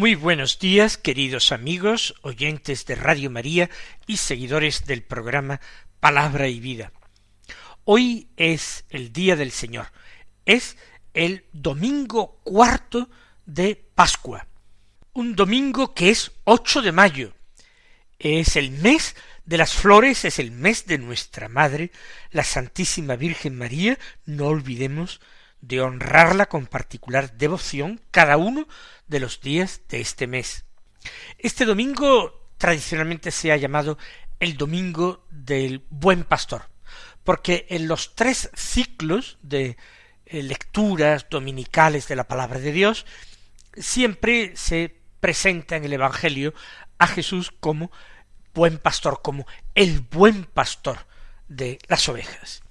Muy buenos días, queridos amigos, oyentes de Radio María y seguidores del programa Palabra y Vida. Hoy es el Día del Señor, es el domingo cuarto de Pascua, un domingo que es 8 de mayo, es el mes de las flores, es el mes de nuestra Madre, la Santísima Virgen María, no olvidemos de honrarla con particular devoción cada uno de los días de este mes. Este domingo tradicionalmente se ha llamado el domingo del buen pastor, porque en los tres ciclos de eh, lecturas dominicales de la palabra de Dios siempre se presenta en el Evangelio a Jesús como buen pastor, como el buen pastor de las ovejas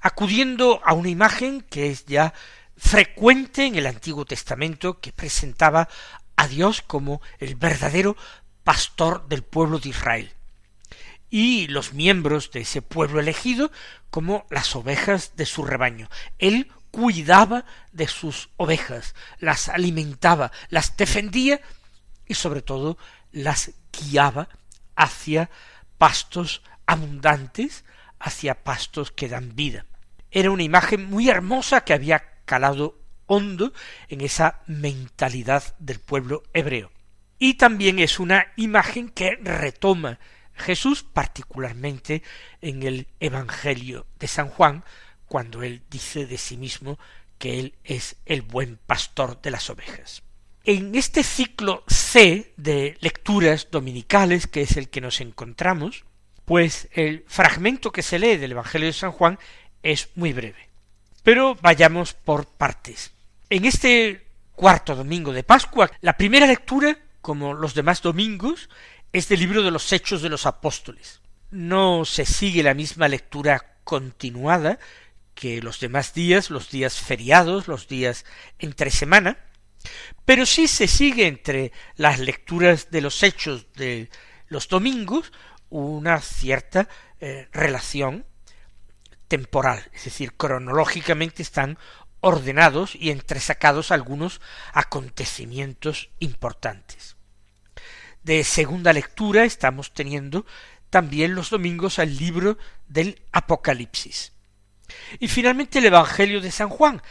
acudiendo a una imagen que es ya frecuente en el Antiguo Testamento que presentaba a Dios como el verdadero pastor del pueblo de Israel y los miembros de ese pueblo elegido como las ovejas de su rebaño. Él cuidaba de sus ovejas, las alimentaba, las defendía y sobre todo las guiaba hacia pastos abundantes, hacia pastos que dan vida. Era una imagen muy hermosa que había calado hondo en esa mentalidad del pueblo hebreo. Y también es una imagen que retoma Jesús particularmente en el Evangelio de San Juan, cuando él dice de sí mismo que él es el buen pastor de las ovejas. En este ciclo C de lecturas dominicales, que es el que nos encontramos, pues el fragmento que se lee del Evangelio de San Juan es muy breve. Pero vayamos por partes. En este cuarto domingo de Pascua, la primera lectura, como los demás domingos, es del libro de los Hechos de los Apóstoles. No se sigue la misma lectura continuada que los demás días, los días feriados, los días entre semana, pero sí se sigue entre las lecturas de los hechos de los domingos una cierta eh, relación temporal, es decir, cronológicamente están ordenados y entresacados algunos acontecimientos importantes. De segunda lectura estamos teniendo también los domingos al libro del Apocalipsis. Y finalmente el Evangelio de San Juan,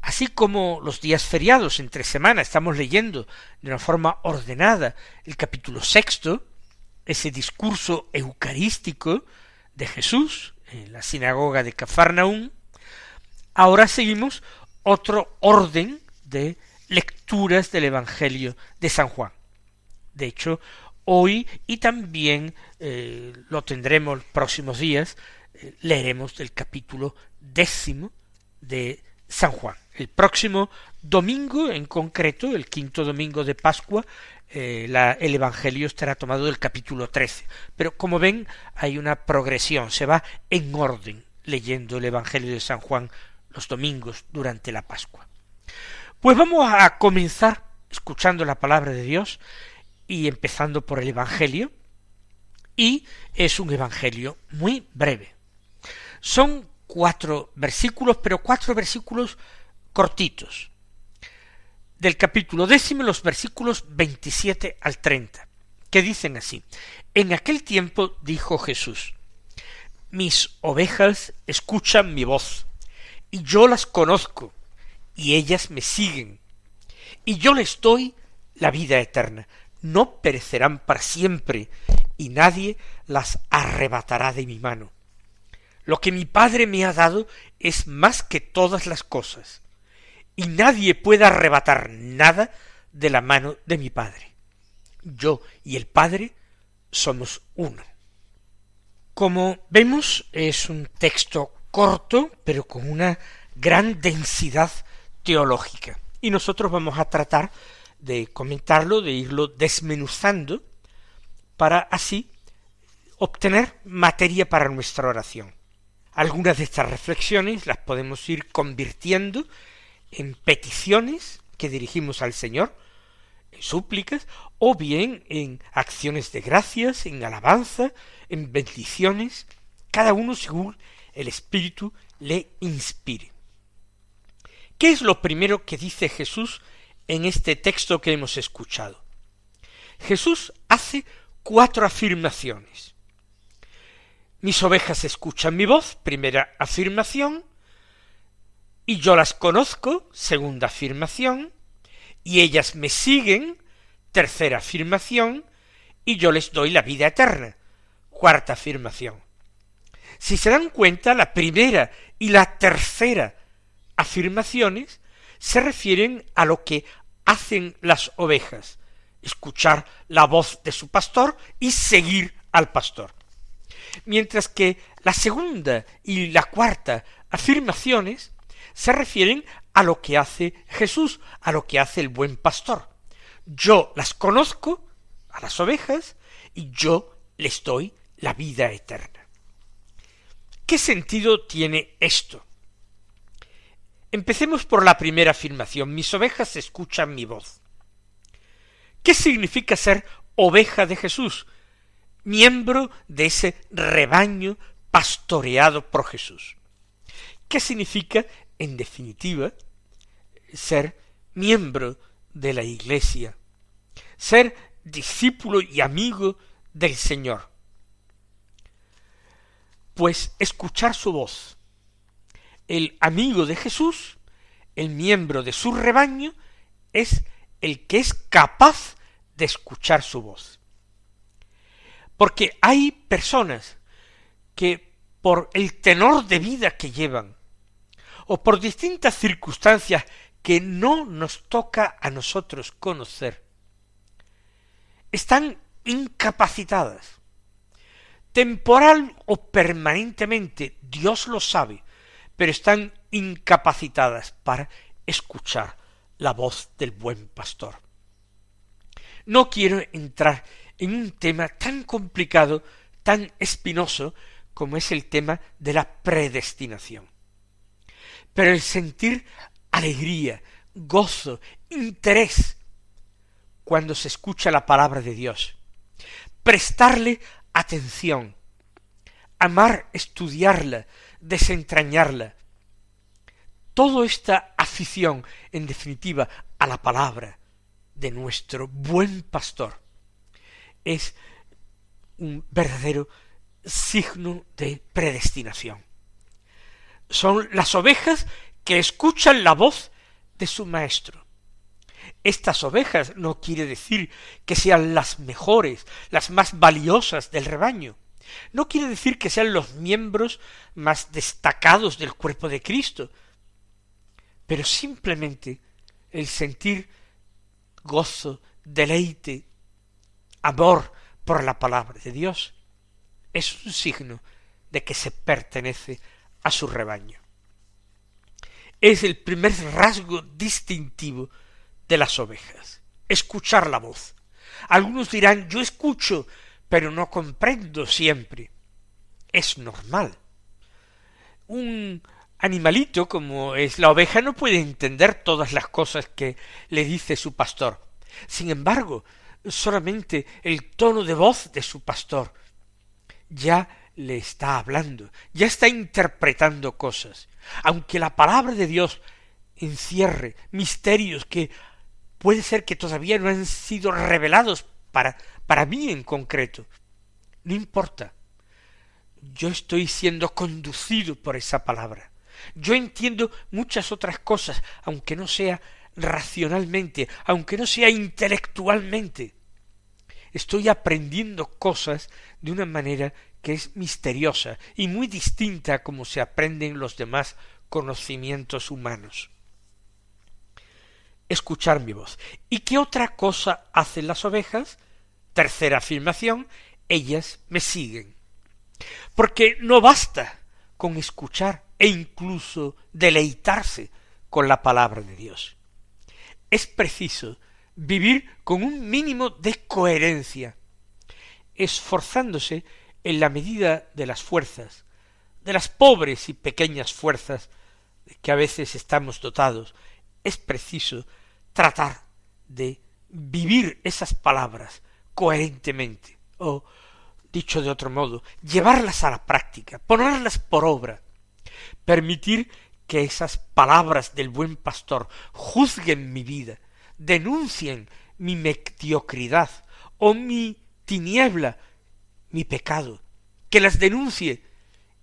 así como los días feriados entre semana estamos leyendo de una forma ordenada el capítulo sexto, ese discurso eucarístico de Jesús, en la sinagoga de Cafarnaún, ahora seguimos otro orden de lecturas del Evangelio de San Juan. De hecho, hoy y también eh, lo tendremos próximos días, eh, leeremos del capítulo décimo de San Juan. El próximo domingo, en concreto, el quinto domingo de Pascua, eh, el Evangelio estará tomado del capítulo 13. Pero como ven, hay una progresión, se va en orden leyendo el Evangelio de San Juan los domingos durante la Pascua. Pues vamos a comenzar escuchando la palabra de Dios y empezando por el Evangelio, y es un Evangelio muy breve. Son cuatro versículos, pero cuatro versículos cortitos, del capítulo décimo, los versículos 27 al 30, que dicen así, En aquel tiempo dijo Jesús, Mis ovejas escuchan mi voz, y yo las conozco, y ellas me siguen, y yo les doy la vida eterna, no perecerán para siempre, y nadie las arrebatará de mi mano. Lo que mi Padre me ha dado es más que todas las cosas, y nadie puede arrebatar nada de la mano de mi Padre. Yo y el Padre somos uno. Como vemos, es un texto corto, pero con una gran densidad teológica. Y nosotros vamos a tratar de comentarlo, de irlo desmenuzando, para así obtener materia para nuestra oración. Algunas de estas reflexiones las podemos ir convirtiendo en peticiones que dirigimos al Señor, en súplicas, o bien en acciones de gracias, en alabanza, en bendiciones, cada uno según el Espíritu le inspire. ¿Qué es lo primero que dice Jesús en este texto que hemos escuchado? Jesús hace cuatro afirmaciones. Mis ovejas escuchan mi voz, primera afirmación, y yo las conozco, segunda afirmación, y ellas me siguen, tercera afirmación, y yo les doy la vida eterna, cuarta afirmación. Si se dan cuenta, la primera y la tercera afirmaciones se refieren a lo que hacen las ovejas, escuchar la voz de su pastor y seguir al pastor mientras que la segunda y la cuarta afirmaciones se refieren a lo que hace Jesús, a lo que hace el buen pastor. Yo las conozco, a las ovejas, y yo les doy la vida eterna. ¿Qué sentido tiene esto? Empecemos por la primera afirmación. Mis ovejas escuchan mi voz. ¿Qué significa ser oveja de Jesús? miembro de ese rebaño pastoreado por Jesús. ¿Qué significa, en definitiva, ser miembro de la Iglesia? Ser discípulo y amigo del Señor. Pues escuchar su voz. El amigo de Jesús, el miembro de su rebaño, es el que es capaz de escuchar su voz. Porque hay personas que por el tenor de vida que llevan, o por distintas circunstancias que no nos toca a nosotros conocer, están incapacitadas. Temporal o permanentemente, Dios lo sabe, pero están incapacitadas para escuchar la voz del buen pastor. No quiero entrar en un tema tan complicado, tan espinoso, como es el tema de la predestinación. Pero el sentir alegría, gozo, interés, cuando se escucha la palabra de Dios, prestarle atención, amar, estudiarla, desentrañarla, toda esta afición, en definitiva, a la palabra de nuestro buen pastor, es un verdadero signo de predestinación. Son las ovejas que escuchan la voz de su maestro. Estas ovejas no quiere decir que sean las mejores, las más valiosas del rebaño. No quiere decir que sean los miembros más destacados del cuerpo de Cristo, pero simplemente el sentir gozo, deleite, amor por la palabra de Dios, es un signo de que se pertenece a su rebaño. Es el primer rasgo distintivo de las ovejas, escuchar la voz. Algunos dirán, yo escucho, pero no comprendo siempre. Es normal. Un animalito como es la oveja no puede entender todas las cosas que le dice su pastor. Sin embargo, solamente el tono de voz de su pastor. Ya le está hablando, ya está interpretando cosas. Aunque la palabra de Dios encierre misterios que puede ser que todavía no han sido revelados para, para mí en concreto. No importa. Yo estoy siendo conducido por esa palabra. Yo entiendo muchas otras cosas, aunque no sea racionalmente, aunque no sea intelectualmente estoy aprendiendo cosas de una manera que es misteriosa y muy distinta a como se aprenden los demás conocimientos humanos. Escuchar mi voz. ¿Y qué otra cosa hacen las ovejas? Tercera afirmación, ellas me siguen. Porque no basta con escuchar e incluso deleitarse con la palabra de Dios. Es preciso vivir con un mínimo de coherencia, esforzándose en la medida de las fuerzas, de las pobres y pequeñas fuerzas que a veces estamos dotados, es preciso tratar de vivir esas palabras coherentemente, o, dicho de otro modo, llevarlas a la práctica, ponerlas por obra, permitir que esas palabras del buen pastor juzguen mi vida, denuncien mi mediocridad o mi tiniebla, mi pecado, que las denuncie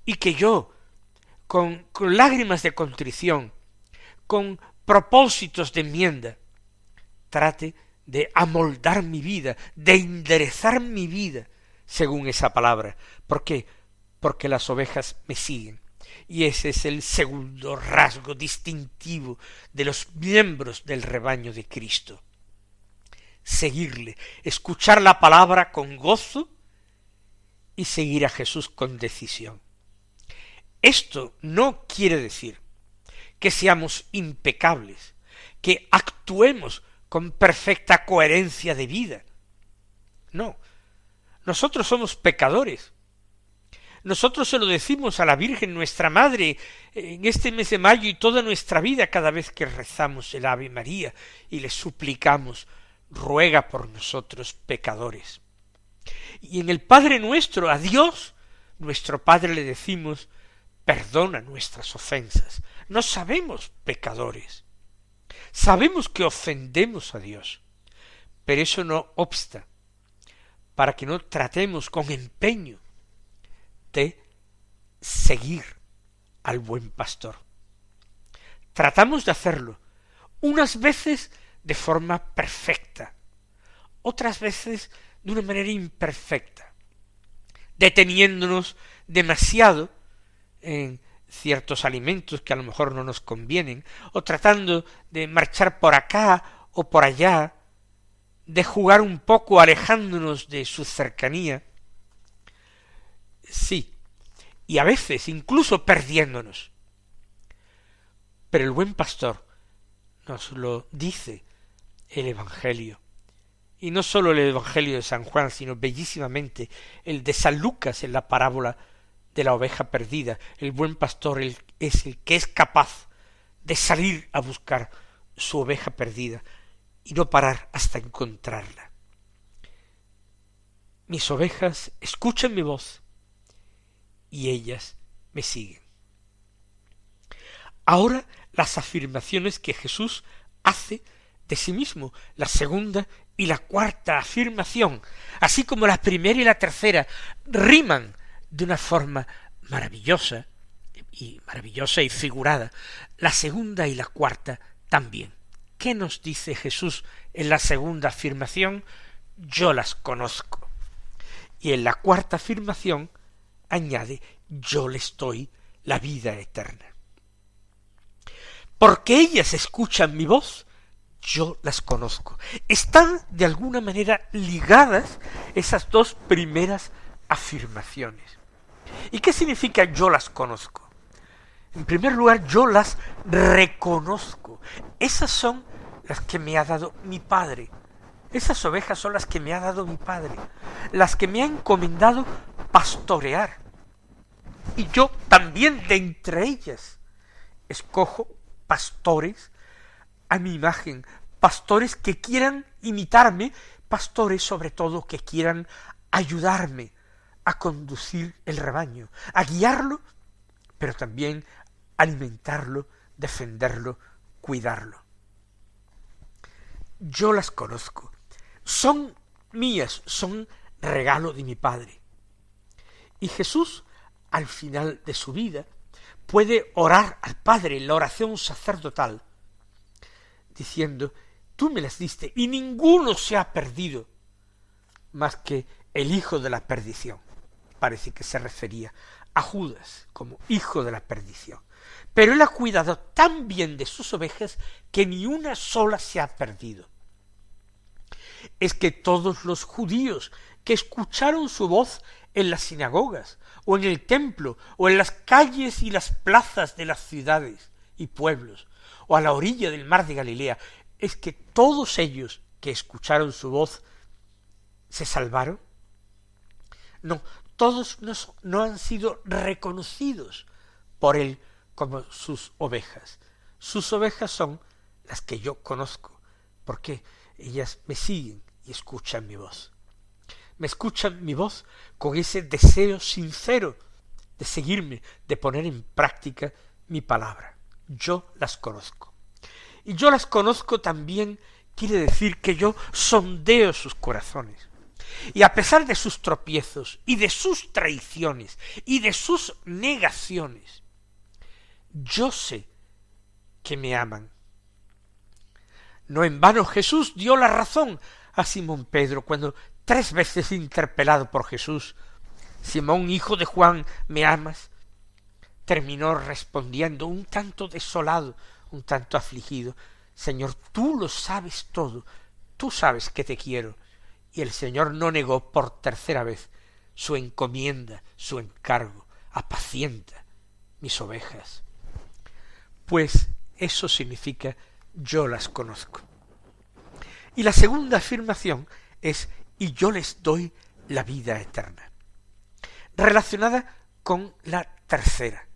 y que yo, con, lágrimas de contrición, con propósitos de enmienda, trate de amoldar mi vida, de enderezar mi vida según esa palabra. ¿Por qué? Porque las ovejas me siguen. Y ese es el segundo rasgo distintivo de los miembros del rebaño de Cristo. Seguirle, escuchar la palabra con gozo y seguir a Jesús con decisión. Esto no quiere decir que seamos impecables, que actuemos con perfecta coherencia de vida. No, nosotros somos pecadores. Nosotros se lo decimos a la Virgen nuestra Madre en este mes de mayo y toda nuestra vida cada vez que rezamos el Ave María y le suplicamos ruega por nosotros pecadores. Y en el Padre nuestro, a Dios, nuestro Padre le decimos perdona nuestras ofensas. No sabemos pecadores. Sabemos que ofendemos a Dios, pero eso no obsta para que no tratemos con empeño de seguir al buen pastor. Tratamos de hacerlo, unas veces de forma perfecta, otras veces de una manera imperfecta, deteniéndonos demasiado en ciertos alimentos que a lo mejor no nos convienen, o tratando de marchar por acá o por allá, de jugar un poco alejándonos de su cercanía, sí, y a veces incluso perdiéndonos. Pero el buen pastor nos lo dice el Evangelio. Y no sólo el Evangelio de San Juan, sino bellísimamente el de San Lucas en la parábola de la oveja perdida. El buen pastor es el que es capaz de salir a buscar su oveja perdida y no parar hasta encontrarla. Mis ovejas escuchan mi voz y ellas me siguen. Ahora las afirmaciones que Jesús hace de sí mismo, la segunda y la cuarta afirmación, así como la primera y la tercera, riman de una forma maravillosa y maravillosa y figurada. La segunda y la cuarta también. ¿Qué nos dice Jesús en la segunda afirmación? Yo las conozco. Y en la cuarta afirmación añade yo les doy la vida eterna. Porque ellas escuchan mi voz, yo las conozco. Están de alguna manera ligadas esas dos primeras afirmaciones. ¿Y qué significa yo las conozco? En primer lugar, yo las reconozco. Esas son las que me ha dado mi Padre. Esas ovejas son las que me ha dado mi Padre, las que me ha encomendado pastorear. Y yo también de entre ellas escojo pastores a mi imagen, pastores que quieran imitarme, pastores sobre todo que quieran ayudarme a conducir el rebaño, a guiarlo, pero también alimentarlo, defenderlo, cuidarlo. Yo las conozco, son mías, son regalo de mi Padre. Y Jesús, al final de su vida, puede orar al Padre en la oración sacerdotal, diciendo, tú me las diste y ninguno se ha perdido más que el hijo de la perdición parece que se refería a Judas como hijo de la perdición. Pero él ha cuidado tan bien de sus ovejas que ni una sola se ha perdido. Es que todos los judíos que escucharon su voz en las sinagogas, o en el templo, o en las calles y las plazas de las ciudades y pueblos, o a la orilla del mar de Galilea, es que todos ellos que escucharon su voz se salvaron. No, todos no, han sido reconocidos por Él como sus ovejas. Sus ovejas son las que yo conozco, porque ellas me siguen y escuchan mi voz. Me escuchan mi voz con ese deseo sincero de seguirme, de poner en práctica mi palabra. Yo las conozco. Y yo las conozco también quiere decir que yo sondeo sus corazones. Y a pesar de sus tropiezos y de sus traiciones y de sus negaciones, yo sé que me aman. No en vano Jesús dio la razón a Simón Pedro cuando tres veces interpelado por Jesús, Simón, hijo de Juan, ¿me amas? terminó respondiendo un tanto desolado, un tanto afligido, Señor, tú lo sabes todo, tú sabes que te quiero. Y el Señor no negó por tercera vez su encomienda, su encargo, apacienta mis ovejas. Pues eso significa yo las conozco. Y la segunda afirmación es y yo les doy la vida eterna. Relacionada con la tercera.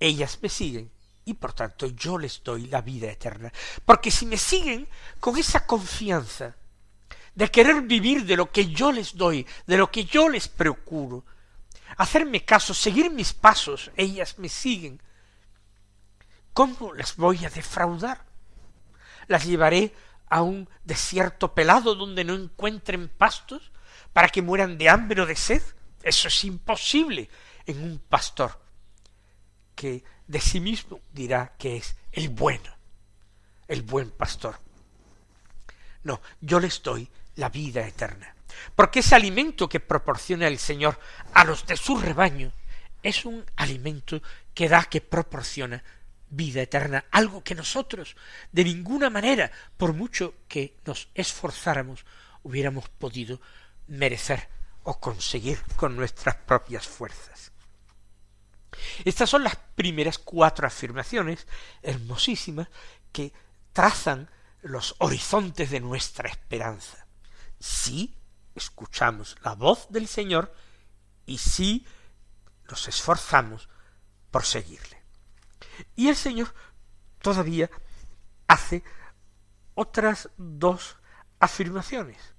Ellas me siguen y por tanto yo les doy la vida eterna. Porque si me siguen con esa confianza de querer vivir de lo que yo les doy, de lo que yo les procuro, hacerme caso, seguir mis pasos, ellas me siguen, ¿cómo las voy a defraudar? ¿Las llevaré a un desierto pelado donde no encuentren pastos para que mueran de hambre o de sed? Eso es imposible en un pastor que de sí mismo dirá que es el bueno, el buen pastor. No, yo les doy la vida eterna, porque ese alimento que proporciona el Señor a los de su rebaño es un alimento que da, que proporciona vida eterna, algo que nosotros de ninguna manera, por mucho que nos esforzáramos, hubiéramos podido merecer o conseguir con nuestras propias fuerzas. Estas son las primeras cuatro afirmaciones hermosísimas que trazan los horizontes de nuestra esperanza. Si escuchamos la voz del Señor y si nos esforzamos por seguirle. Y el Señor todavía hace otras dos afirmaciones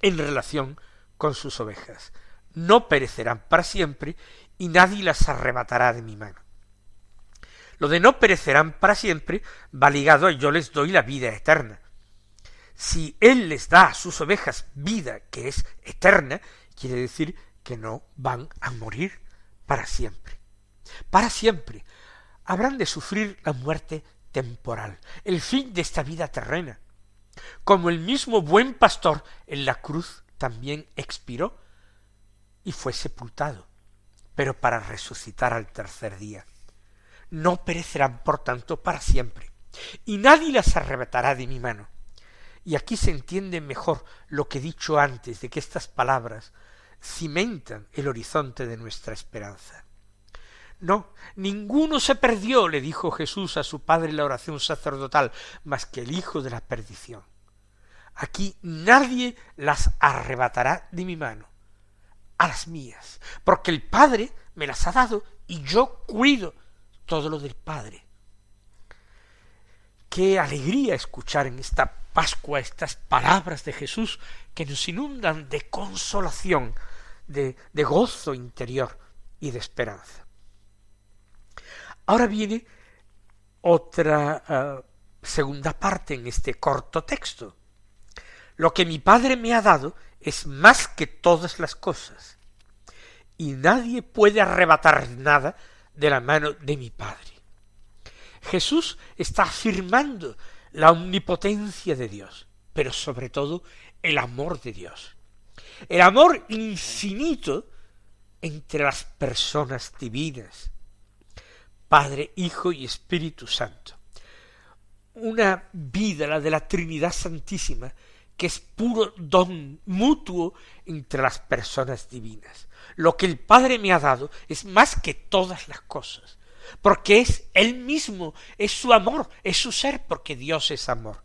en relación con sus ovejas. No perecerán para siempre y nadie las arrebatará de mi mano. Lo de no perecerán para siempre va ligado a yo les doy la vida eterna. Si Él les da a sus ovejas vida que es eterna, quiere decir que no van a morir para siempre. Para siempre. Habrán de sufrir la muerte temporal, el fin de esta vida terrena. Como el mismo buen pastor en la cruz también expiró y fue sepultado pero para resucitar al tercer día. No perecerán, por tanto, para siempre, y nadie las arrebatará de mi mano. Y aquí se entiende mejor lo que he dicho antes de que estas palabras cimentan el horizonte de nuestra esperanza. No, ninguno se perdió, le dijo Jesús a su padre en la oración sacerdotal, más que el hijo de la perdición. Aquí nadie las arrebatará de mi mano a las mías, porque el Padre me las ha dado y yo cuido todo lo del Padre. Qué alegría escuchar en esta Pascua estas palabras de Jesús que nos inundan de consolación, de, de gozo interior y de esperanza. Ahora viene otra eh, segunda parte en este corto texto. Lo que mi Padre me ha dado es más que todas las cosas, y nadie puede arrebatar nada de la mano de mi Padre. Jesús está afirmando la omnipotencia de Dios, pero sobre todo el amor de Dios. El amor infinito entre las personas divinas, Padre, Hijo y Espíritu Santo. Una vida, la de la Trinidad Santísima, que es puro don mutuo entre las personas divinas. Lo que el Padre me ha dado es más que todas las cosas, porque es Él mismo, es su amor, es su ser, porque Dios es amor.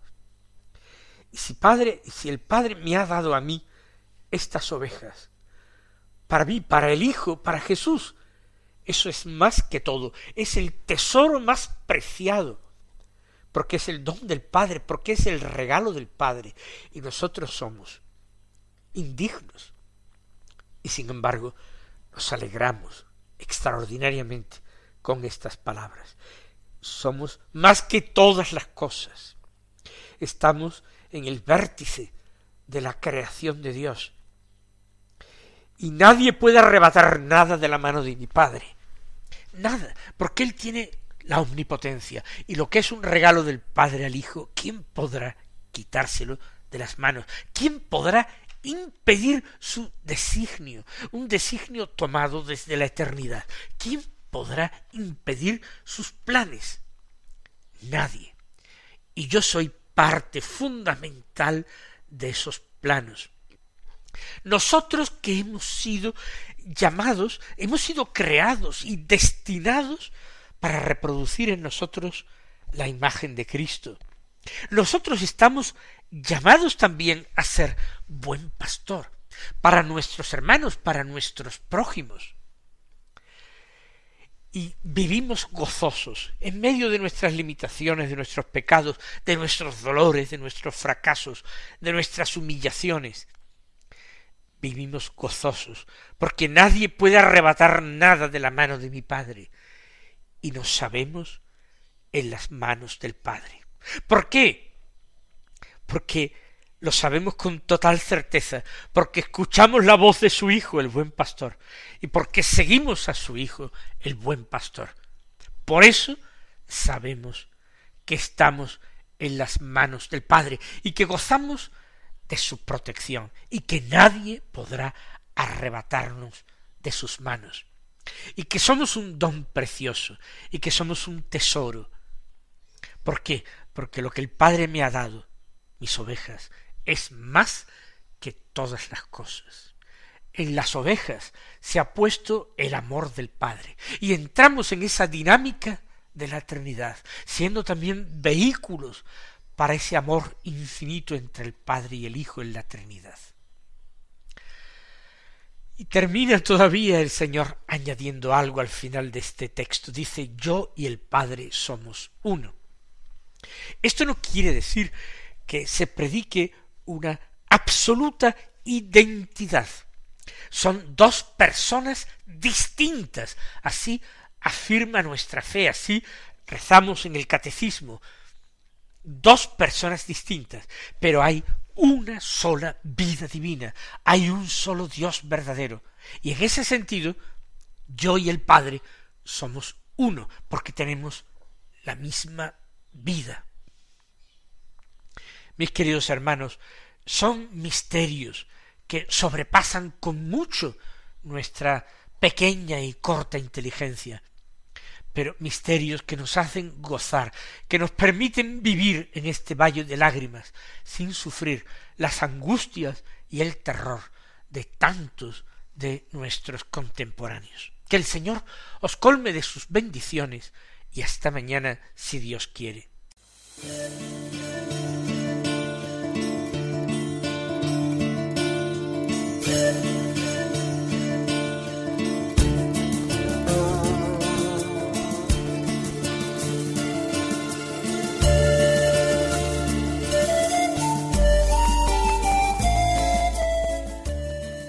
Y si Padre, si el Padre me ha dado a mí estas ovejas, para mí, para el Hijo, para Jesús. Eso es más que todo, es el tesoro más preciado, porque es el don del Padre, porque es el regalo del Padre, y nosotros somos indignos. Y sin embargo, nos alegramos extraordinariamente con estas palabras. Somos más que todas las cosas. Estamos en el vértice de la creación de Dios. Y nadie puede arrebatar nada de la mano de mi Padre. Nada, porque Él tiene la omnipotencia. Y lo que es un regalo del Padre al Hijo, ¿quién podrá quitárselo de las manos? ¿Quién podrá impedir su designio? Un designio tomado desde la eternidad. ¿Quién podrá impedir sus planes? Nadie. Y yo soy parte fundamental de esos planos. Nosotros que hemos sido llamados, hemos sido creados y destinados para reproducir en nosotros la imagen de Cristo. Nosotros estamos llamados también a ser buen pastor para nuestros hermanos, para nuestros prójimos y vivimos gozosos en medio de nuestras limitaciones, de nuestros pecados, de nuestros dolores, de nuestros fracasos, de nuestras humillaciones. Vivimos gozosos, porque nadie puede arrebatar nada de la mano de mi Padre, y nos sabemos en las manos del Padre. ¿Por qué? Porque lo sabemos con total certeza, porque escuchamos la voz de su Hijo, el buen pastor, y porque seguimos a su Hijo, el buen pastor. Por eso sabemos que estamos en las manos del Padre y que gozamos de su protección y que nadie podrá arrebatarnos de sus manos y que somos un don precioso y que somos un tesoro. ¿Por qué? Porque lo que el Padre me ha dado, mis ovejas, es más que todas las cosas. En las ovejas se ha puesto el amor del Padre y entramos en esa dinámica de la eternidad, siendo también vehículos para ese amor infinito entre el Padre y el Hijo en la Trinidad. Y termina todavía el Señor añadiendo algo al final de este texto. Dice, yo y el Padre somos uno. Esto no quiere decir que se predique una absoluta identidad. Son dos personas distintas. Así afirma nuestra fe, así rezamos en el catecismo. Dos personas distintas, pero hay una sola vida divina, hay un solo Dios verdadero. Y en ese sentido, yo y el Padre somos uno, porque tenemos la misma vida. Mis queridos hermanos, son misterios que sobrepasan con mucho nuestra pequeña y corta inteligencia, pero misterios que nos hacen gozar, que nos permiten vivir en este valle de lágrimas sin sufrir las angustias y el terror de tantos de nuestros contemporáneos. Que el Señor os colme de sus bendiciones y hasta mañana si Dios quiere.